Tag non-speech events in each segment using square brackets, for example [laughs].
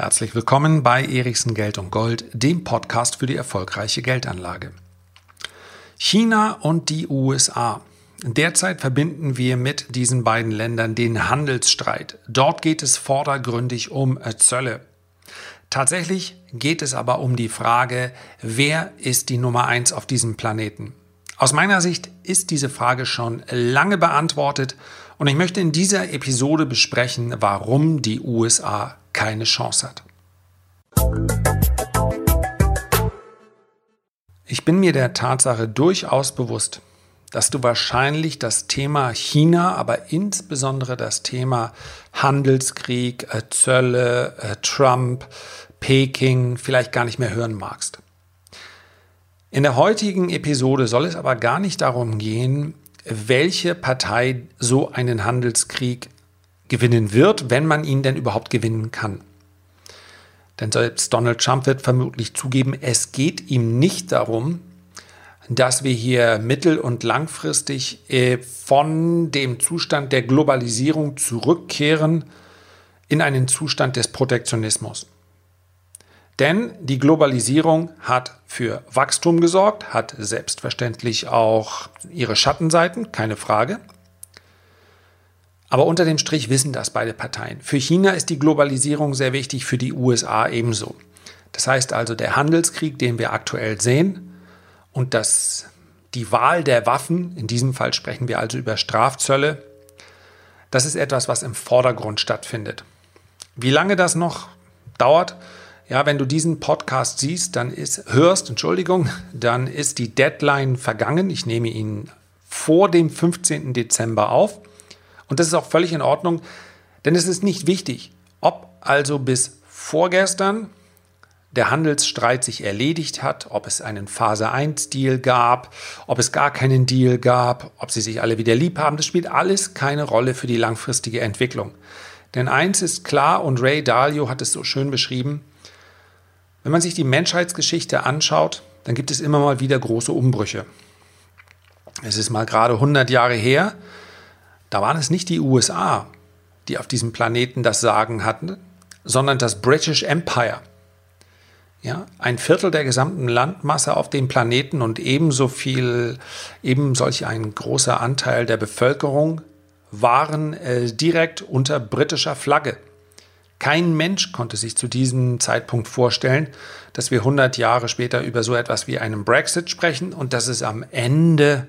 Herzlich willkommen bei Erichsen Geld und Gold, dem Podcast für die erfolgreiche Geldanlage. China und die USA. Derzeit verbinden wir mit diesen beiden Ländern den Handelsstreit. Dort geht es vordergründig um Zölle. Tatsächlich geht es aber um die Frage, wer ist die Nummer eins auf diesem Planeten? Aus meiner Sicht ist diese Frage schon lange beantwortet und ich möchte in dieser Episode besprechen, warum die USA keine Chance hat. Ich bin mir der Tatsache durchaus bewusst, dass du wahrscheinlich das Thema China, aber insbesondere das Thema Handelskrieg, äh, Zölle, äh, Trump, Peking vielleicht gar nicht mehr hören magst. In der heutigen Episode soll es aber gar nicht darum gehen, welche Partei so einen Handelskrieg gewinnen wird, wenn man ihn denn überhaupt gewinnen kann. Denn selbst Donald Trump wird vermutlich zugeben, es geht ihm nicht darum, dass wir hier mittel- und langfristig äh, von dem Zustand der Globalisierung zurückkehren in einen Zustand des Protektionismus. Denn die Globalisierung hat für Wachstum gesorgt, hat selbstverständlich auch ihre Schattenseiten, keine Frage. Aber unter dem Strich wissen das beide Parteien. Für China ist die Globalisierung sehr wichtig, für die USA ebenso. Das heißt also, der Handelskrieg, den wir aktuell sehen, und das, die Wahl der Waffen, in diesem Fall sprechen wir also über Strafzölle, das ist etwas, was im Vordergrund stattfindet. Wie lange das noch dauert, ja, wenn du diesen Podcast siehst, dann ist, hörst, Entschuldigung, dann ist die Deadline vergangen. Ich nehme ihn vor dem 15. Dezember auf. Und das ist auch völlig in Ordnung, denn es ist nicht wichtig, ob also bis vorgestern der Handelsstreit sich erledigt hat, ob es einen Phase 1 Deal gab, ob es gar keinen Deal gab, ob sie sich alle wieder lieb haben, das spielt alles keine Rolle für die langfristige Entwicklung. Denn eins ist klar und Ray Dalio hat es so schön beschrieben, wenn man sich die Menschheitsgeschichte anschaut, dann gibt es immer mal wieder große Umbrüche. Es ist mal gerade 100 Jahre her, da waren es nicht die USA, die auf diesem Planeten das Sagen hatten, sondern das British Empire. Ja, ein Viertel der gesamten Landmasse auf dem Planeten und ebenso viel, eben solch ein großer Anteil der Bevölkerung waren äh, direkt unter britischer Flagge. Kein Mensch konnte sich zu diesem Zeitpunkt vorstellen, dass wir 100 Jahre später über so etwas wie einen Brexit sprechen und dass es am Ende,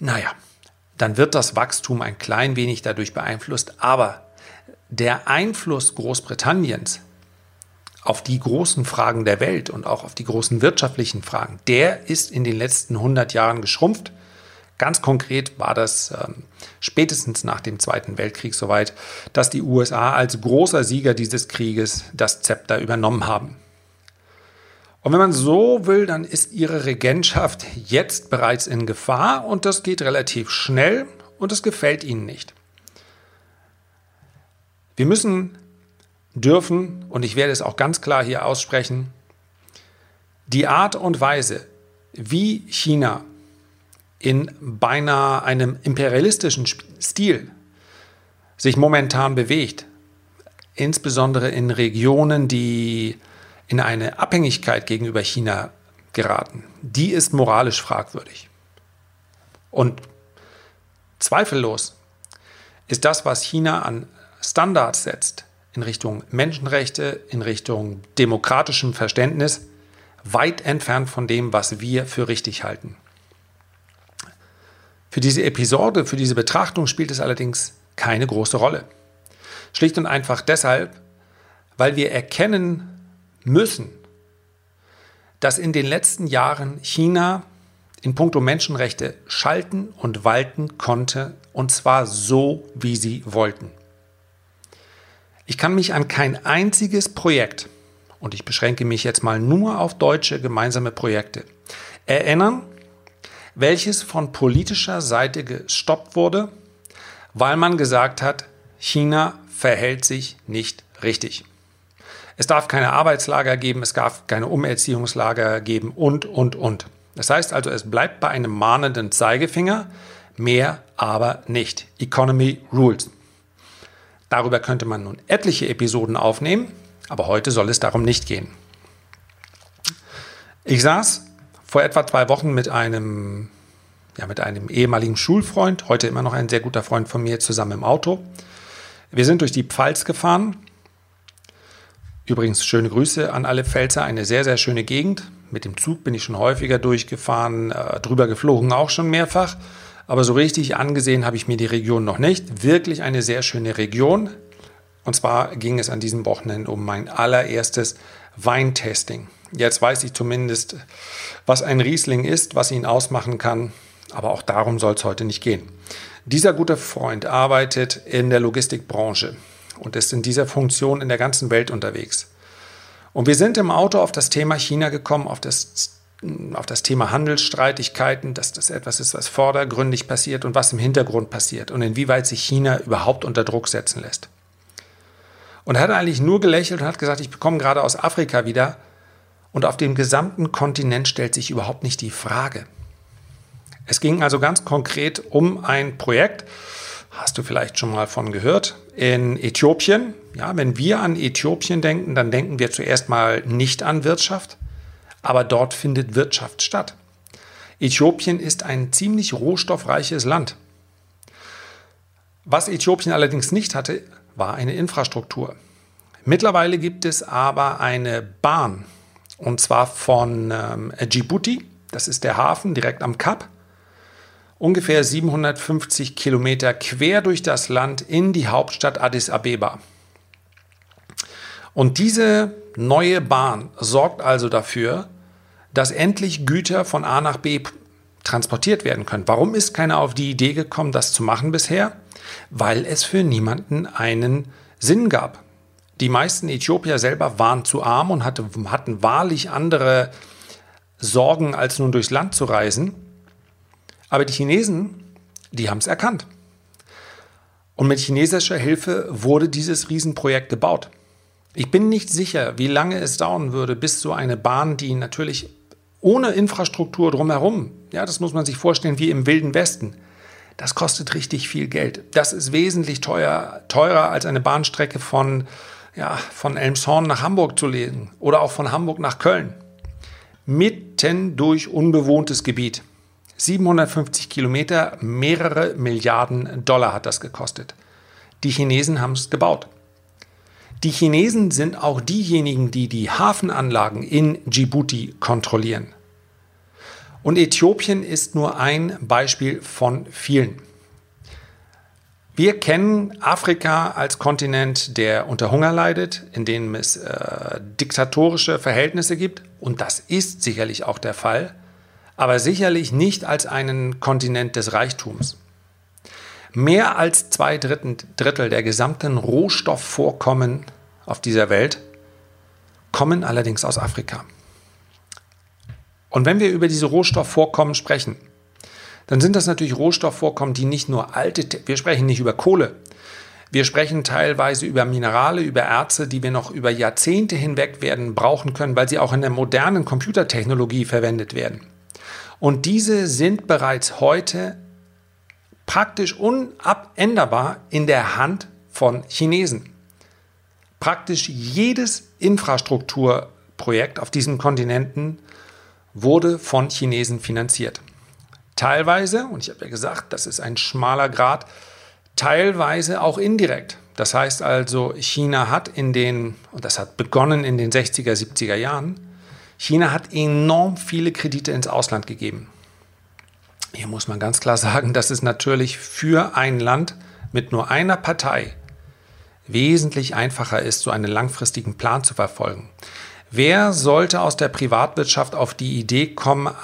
naja, dann wird das Wachstum ein klein wenig dadurch beeinflusst, aber der Einfluss Großbritanniens auf die großen Fragen der Welt und auch auf die großen wirtschaftlichen Fragen, der ist in den letzten 100 Jahren geschrumpft. Ganz konkret war das ähm, spätestens nach dem Zweiten Weltkrieg soweit, dass die USA als großer Sieger dieses Krieges das Zepter übernommen haben. Und wenn man so will, dann ist ihre Regentschaft jetzt bereits in Gefahr und das geht relativ schnell und es gefällt ihnen nicht. Wir müssen, dürfen, und ich werde es auch ganz klar hier aussprechen, die Art und Weise, wie China in beinahe einem imperialistischen Stil sich momentan bewegt, insbesondere in Regionen, die in eine Abhängigkeit gegenüber China geraten, die ist moralisch fragwürdig. Und zweifellos ist das, was China an Standards setzt in Richtung Menschenrechte, in Richtung demokratischem Verständnis, weit entfernt von dem, was wir für richtig halten. Für diese Episode, für diese Betrachtung spielt es allerdings keine große Rolle. Schlicht und einfach deshalb, weil wir erkennen müssen, dass in den letzten Jahren China in puncto Menschenrechte schalten und walten konnte, und zwar so, wie sie wollten. Ich kann mich an kein einziges Projekt, und ich beschränke mich jetzt mal nur auf deutsche gemeinsame Projekte, erinnern, welches von politischer Seite gestoppt wurde, weil man gesagt hat, China verhält sich nicht richtig. Es darf keine Arbeitslager geben, es darf keine Umerziehungslager geben und, und, und. Das heißt also, es bleibt bei einem mahnenden Zeigefinger, mehr aber nicht. Economy Rules. Darüber könnte man nun etliche Episoden aufnehmen, Aber heute soll es darum nicht gehen. Ich saß vor etwa zwei Wochen mit einem, ja, mit einem ehemaligen Schulfreund, heute immer noch ein sehr guter Freund von mir, zusammen im Auto. Wir sind durch die Pfalz gefahren. Übrigens schöne Grüße an alle Pfälzer, eine sehr, sehr schöne Gegend. Mit dem Zug bin ich schon häufiger durchgefahren, äh, drüber geflogen auch schon mehrfach. Aber so richtig angesehen habe ich mir die Region noch nicht. Wirklich eine sehr schöne Region. Und zwar ging es an diesem Wochenende um mein allererstes Weintesting. Jetzt weiß ich zumindest, was ein Riesling ist, was ihn ausmachen kann. Aber auch darum soll es heute nicht gehen. Dieser gute Freund arbeitet in der Logistikbranche und ist in dieser Funktion in der ganzen Welt unterwegs. Und wir sind im Auto auf das Thema China gekommen, auf das, auf das Thema Handelsstreitigkeiten, dass das etwas ist, was vordergründig passiert und was im Hintergrund passiert und inwieweit sich China überhaupt unter Druck setzen lässt. Und er hat eigentlich nur gelächelt und hat gesagt, ich komme gerade aus Afrika wieder und auf dem gesamten Kontinent stellt sich überhaupt nicht die Frage. Es ging also ganz konkret um ein Projekt, hast du vielleicht schon mal von gehört, in Äthiopien. Ja, wenn wir an Äthiopien denken, dann denken wir zuerst mal nicht an Wirtschaft, aber dort findet Wirtschaft statt. Äthiopien ist ein ziemlich rohstoffreiches Land. Was Äthiopien allerdings nicht hatte, war eine Infrastruktur. Mittlerweile gibt es aber eine Bahn, und zwar von ähm, Djibouti, das ist der Hafen direkt am Kap, ungefähr 750 Kilometer quer durch das Land in die Hauptstadt Addis Abeba. Und diese neue Bahn sorgt also dafür, dass endlich Güter von A nach B transportiert werden können. Warum ist keiner auf die Idee gekommen, das zu machen bisher? Weil es für niemanden einen Sinn gab. Die meisten Äthiopier selber waren zu arm und hatten wahrlich andere Sorgen, als nun durchs Land zu reisen. Aber die Chinesen, die haben es erkannt. Und mit chinesischer Hilfe wurde dieses Riesenprojekt gebaut. Ich bin nicht sicher, wie lange es dauern würde, bis so eine Bahn, die natürlich ohne Infrastruktur drumherum, ja, das muss man sich vorstellen wie im Wilden Westen, das kostet richtig viel Geld. Das ist wesentlich teuer, teurer als eine Bahnstrecke von, ja, von Elmshorn nach Hamburg zu lesen oder auch von Hamburg nach Köln. Mitten durch unbewohntes Gebiet. 750 Kilometer, mehrere Milliarden Dollar hat das gekostet. Die Chinesen haben es gebaut. Die Chinesen sind auch diejenigen, die die Hafenanlagen in Djibouti kontrollieren. Und Äthiopien ist nur ein Beispiel von vielen. Wir kennen Afrika als Kontinent, der unter Hunger leidet, in dem es äh, diktatorische Verhältnisse gibt. Und das ist sicherlich auch der Fall aber sicherlich nicht als einen Kontinent des Reichtums. Mehr als zwei Drittel der gesamten Rohstoffvorkommen auf dieser Welt kommen allerdings aus Afrika. Und wenn wir über diese Rohstoffvorkommen sprechen, dann sind das natürlich Rohstoffvorkommen, die nicht nur alte, wir sprechen nicht über Kohle, wir sprechen teilweise über Minerale, über Erze, die wir noch über Jahrzehnte hinweg werden brauchen können, weil sie auch in der modernen Computertechnologie verwendet werden. Und diese sind bereits heute praktisch unabänderbar in der Hand von Chinesen. Praktisch jedes Infrastrukturprojekt auf diesen Kontinenten wurde von Chinesen finanziert. Teilweise, und ich habe ja gesagt, das ist ein schmaler Grad, teilweise auch indirekt. Das heißt also, China hat in den, und das hat begonnen in den 60er, 70er Jahren, China hat enorm viele Kredite ins Ausland gegeben. Hier muss man ganz klar sagen, dass es natürlich für ein Land mit nur einer Partei wesentlich einfacher ist, so einen langfristigen Plan zu verfolgen. Wer sollte aus der Privatwirtschaft auf die Idee kommen,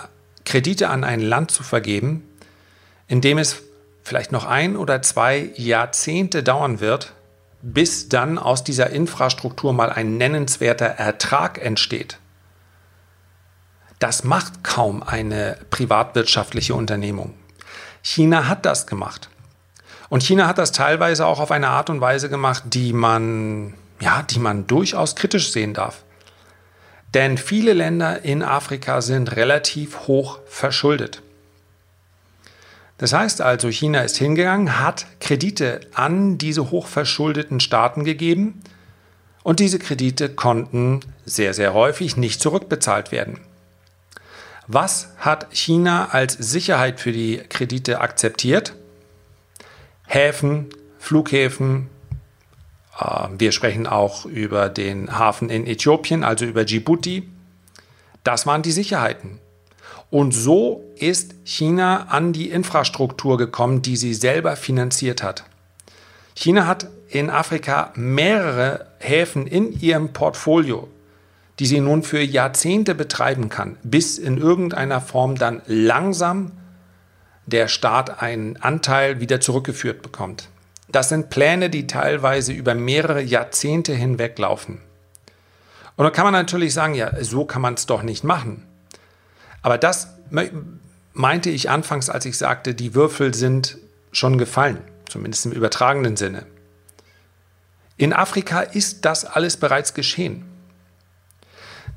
Kredite an ein Land zu vergeben, in dem es vielleicht noch ein oder zwei Jahrzehnte dauern wird, bis dann aus dieser Infrastruktur mal ein nennenswerter Ertrag entsteht? Das macht kaum eine privatwirtschaftliche Unternehmung. China hat das gemacht. Und China hat das teilweise auch auf eine Art und Weise gemacht, die man, ja, die man durchaus kritisch sehen darf. Denn viele Länder in Afrika sind relativ hoch verschuldet. Das heißt also, China ist hingegangen, hat Kredite an diese hochverschuldeten Staaten gegeben Und diese Kredite konnten sehr, sehr häufig nicht zurückbezahlt werden. Was hat China als Sicherheit für die Kredite akzeptiert? Häfen, Flughäfen. Äh, wir sprechen auch über den Hafen in Äthiopien, also über Djibouti. Das waren die Sicherheiten. Und so ist China an die Infrastruktur gekommen, die sie selber finanziert hat. China hat in Afrika mehrere Häfen in ihrem Portfolio, die sie nun für Jahrzehnte betreiben kann, bis in irgendeiner Form dann langsam der Staat einen Anteil wieder zurückgeführt bekommt. Das sind Pläne, die teilweise über mehrere Jahrzehnte hinweg laufen. Und da kann man natürlich sagen, ja, so kann man es doch nicht machen. Aber das meinte ich anfangs, als ich sagte, die Würfel sind schon gefallen, zumindest im übertragenen Sinne. In Afrika ist das alles bereits geschehen.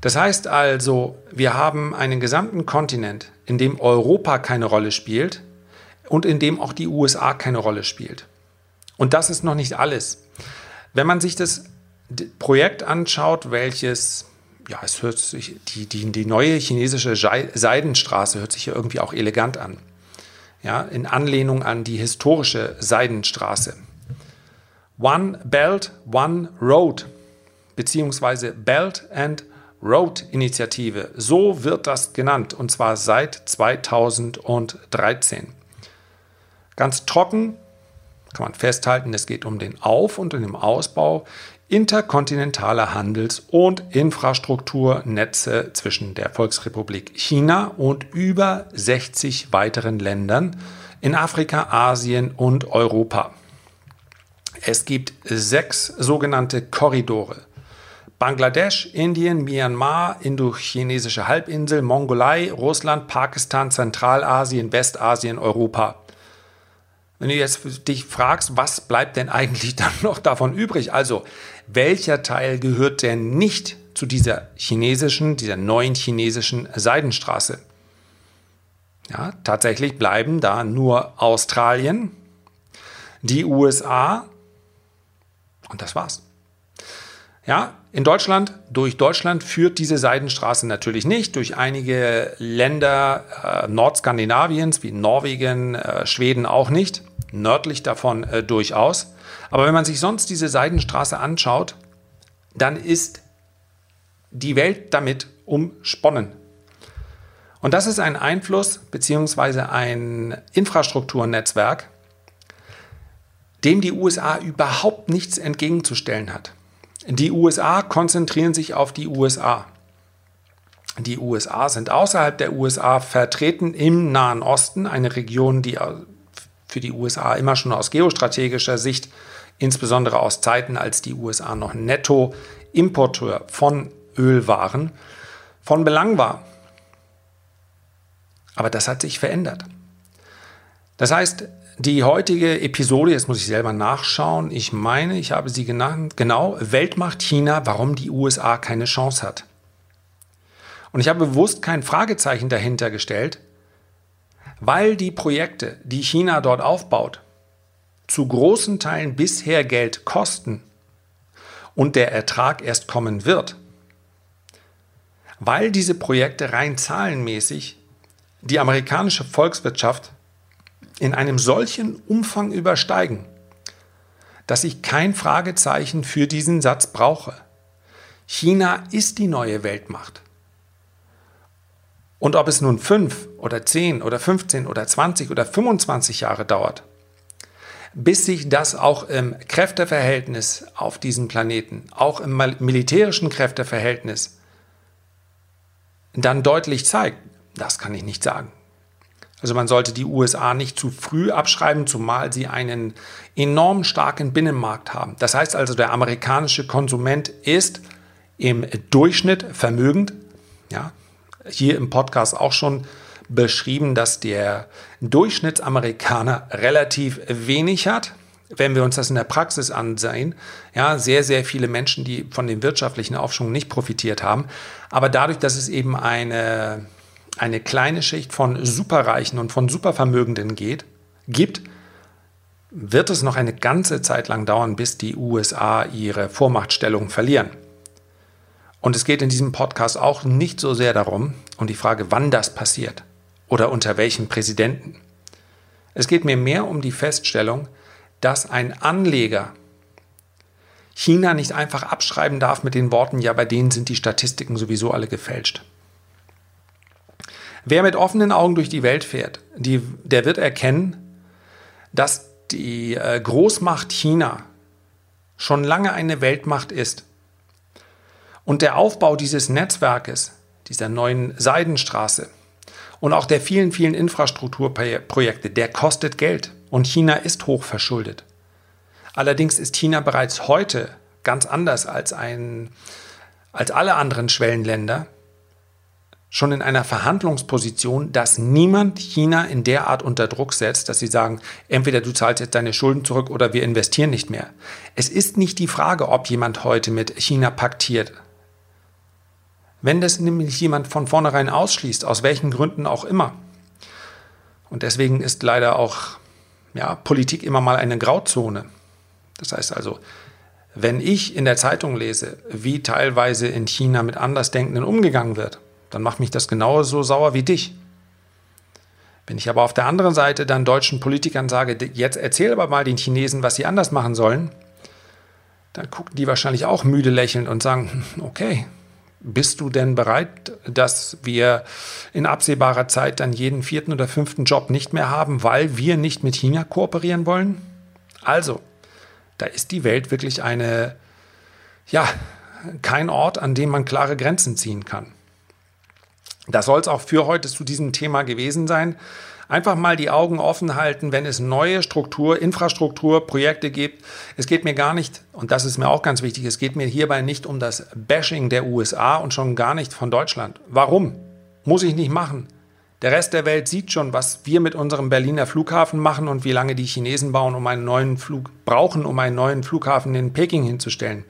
Das heißt also, wir haben einen gesamten Kontinent, in dem Europa keine Rolle spielt und in dem auch die USA keine Rolle spielt. Und das ist noch nicht alles. Wenn man sich das Projekt anschaut, welches, ja, es hört sich, die, die, die neue chinesische Seidenstraße hört sich ja irgendwie auch elegant an. Ja, in Anlehnung an die historische Seidenstraße. One Belt, One Road, beziehungsweise Belt and Road Initiative. So wird das genannt, und zwar seit 2013. Ganz trocken kann man festhalten, es geht um den Auf- und den Ausbau interkontinentaler Handels- und Infrastrukturnetze zwischen der Volksrepublik China und über 60 weiteren Ländern in Afrika, Asien und Europa. Es gibt sechs sogenannte Korridore. Bangladesch, Indien, Myanmar, indochinesische Halbinsel, Mongolei, Russland, Pakistan, Zentralasien, Westasien, Europa. Wenn du jetzt dich fragst, was bleibt denn eigentlich [laughs] dann noch davon übrig? Also, welcher Teil gehört denn nicht zu dieser chinesischen, dieser neuen chinesischen Seidenstraße? Ja, tatsächlich bleiben da nur Australien, die USA und das war's. Ja, in Deutschland, durch Deutschland führt diese Seidenstraße natürlich nicht, durch einige Länder äh, Nordskandinaviens wie Norwegen, äh, Schweden auch nicht, nördlich davon äh, durchaus. Aber wenn man sich sonst diese Seidenstraße anschaut, dann ist die Welt damit umsponnen. Und das ist ein Einfluss bzw. ein Infrastrukturnetzwerk, dem die USA überhaupt nichts entgegenzustellen hat. Die USA konzentrieren sich auf die USA. Die USA sind außerhalb der USA vertreten im Nahen Osten, eine Region, die für die USA immer schon aus geostrategischer Sicht, insbesondere aus Zeiten, als die USA noch Netto-Importeur von Öl waren, von Belang war. Aber das hat sich verändert. Das heißt, die heutige Episode, jetzt muss ich selber nachschauen, ich meine, ich habe sie genannt, genau, Weltmacht China, warum die USA keine Chance hat. Und ich habe bewusst kein Fragezeichen dahinter gestellt, weil die Projekte, die China dort aufbaut, zu großen Teilen bisher Geld kosten und der Ertrag erst kommen wird. Weil diese Projekte rein zahlenmäßig die amerikanische Volkswirtschaft in einem solchen Umfang übersteigen, dass ich kein Fragezeichen für diesen Satz brauche. China ist die neue Weltmacht. Und ob es nun 5 oder 10 oder 15 oder 20 oder 25 Jahre dauert, bis sich das auch im Kräfteverhältnis auf diesem Planeten, auch im militärischen Kräfteverhältnis, dann deutlich zeigt, das kann ich nicht sagen. Also man sollte die USA nicht zu früh abschreiben, zumal sie einen enorm starken Binnenmarkt haben. Das heißt also, der amerikanische Konsument ist im Durchschnitt vermögend. Ja, hier im Podcast auch schon beschrieben, dass der Durchschnittsamerikaner relativ wenig hat. Wenn wir uns das in der Praxis ansehen, ja, sehr, sehr viele Menschen, die von dem wirtschaftlichen Aufschwung nicht profitiert haben. Aber dadurch, dass es eben eine eine kleine Schicht von Superreichen und von Supervermögenden geht, gibt, wird es noch eine ganze Zeit lang dauern, bis die USA ihre Vormachtstellung verlieren. Und es geht in diesem Podcast auch nicht so sehr darum, um die Frage, wann das passiert oder unter welchem Präsidenten. Es geht mir mehr um die Feststellung, dass ein Anleger China nicht einfach abschreiben darf mit den Worten, ja, bei denen sind die Statistiken sowieso alle gefälscht. Wer mit offenen Augen durch die Welt fährt, die, der wird erkennen, dass die äh, Großmacht China schon lange eine Weltmacht ist. Und der Aufbau dieses Netzwerkes, dieser neuen Seidenstraße und auch der vielen, vielen Infrastrukturprojekte, der kostet Geld und China ist hoch verschuldet. Allerdings ist China bereits heute ganz anders als, ein, als alle anderen Schwellenländer schon in einer Verhandlungsposition, dass niemand China in der Art unter Druck setzt, dass sie sagen, entweder du zahlst jetzt deine Schulden zurück oder wir investieren nicht mehr. Es ist nicht die Frage, ob jemand heute mit China paktiert. Wenn das nämlich jemand von vornherein ausschließt, aus welchen Gründen auch immer. Und deswegen ist leider auch ja, Politik immer mal eine Grauzone. Das heißt also, wenn ich in der Zeitung lese, wie teilweise in China mit Andersdenkenden umgegangen wird, dann macht mich das genauso sauer wie dich. Wenn ich aber auf der anderen Seite dann deutschen Politikern sage, jetzt erzähl aber mal den Chinesen, was sie anders machen sollen, dann gucken die wahrscheinlich auch müde lächelnd und sagen, hm, okay, bist du denn bereit, dass wir in absehbarer Zeit dann jeden vierten oder fünften Job nicht mehr haben, weil wir nicht mit China kooperieren wollen? Also, da ist die Welt wirklich eine, ja, kein Ort, an dem man klare Grenzen ziehen kann. Das soll es auch für heute zu diesem Thema gewesen sein. Einfach mal die Augen offen halten, wenn es neue Struktur, Infrastruktur, Projekte gibt. Es geht mir gar nicht, und das ist mir auch ganz wichtig, es geht mir hierbei nicht um das Bashing der USA und schon gar nicht von Deutschland. Warum? Muss ich nicht machen. Der Rest der Welt sieht schon, was wir mit unserem Berliner Flughafen machen und wie lange die Chinesen bauen, um einen neuen Flug brauchen, um einen neuen Flughafen in Peking hinzustellen.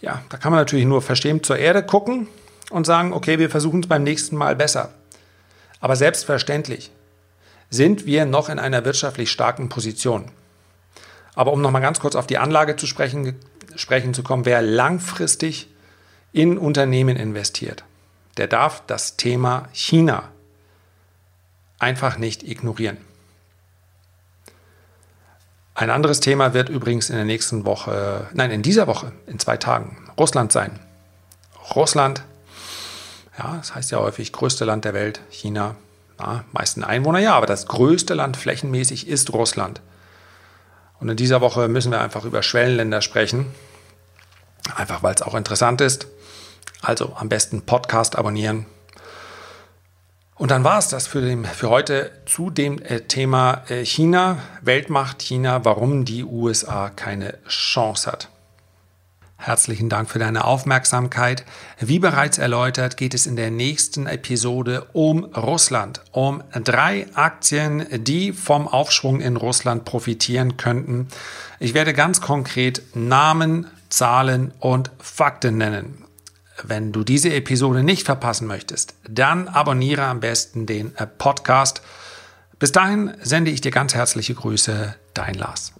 Ja, da kann man natürlich nur verstehen zur Erde gucken und sagen, okay, wir versuchen es beim nächsten Mal besser. Aber selbstverständlich sind wir noch in einer wirtschaftlich starken Position. Aber um nochmal ganz kurz auf die Anlage zu sprechen, sprechen zu kommen, wer langfristig in Unternehmen investiert, der darf das Thema China einfach nicht ignorieren. Ein anderes Thema wird übrigens in der nächsten Woche, nein, in dieser Woche, in zwei Tagen, Russland sein. Russland, ja, das heißt ja häufig größte Land der Welt, China, ja, meisten Einwohner, ja, aber das größte Land flächenmäßig ist Russland. Und in dieser Woche müssen wir einfach über Schwellenländer sprechen, einfach weil es auch interessant ist. Also am besten Podcast abonnieren, und dann war es das für, den, für heute zu dem äh, Thema äh, China, Weltmacht China, warum die USA keine Chance hat. Herzlichen Dank für deine Aufmerksamkeit. Wie bereits erläutert, geht es in der nächsten Episode um Russland, um drei Aktien, die vom Aufschwung in Russland profitieren könnten. Ich werde ganz konkret Namen, Zahlen und Fakten nennen. Wenn du diese Episode nicht verpassen möchtest, dann abonniere am besten den Podcast. Bis dahin sende ich dir ganz herzliche Grüße, dein Lars.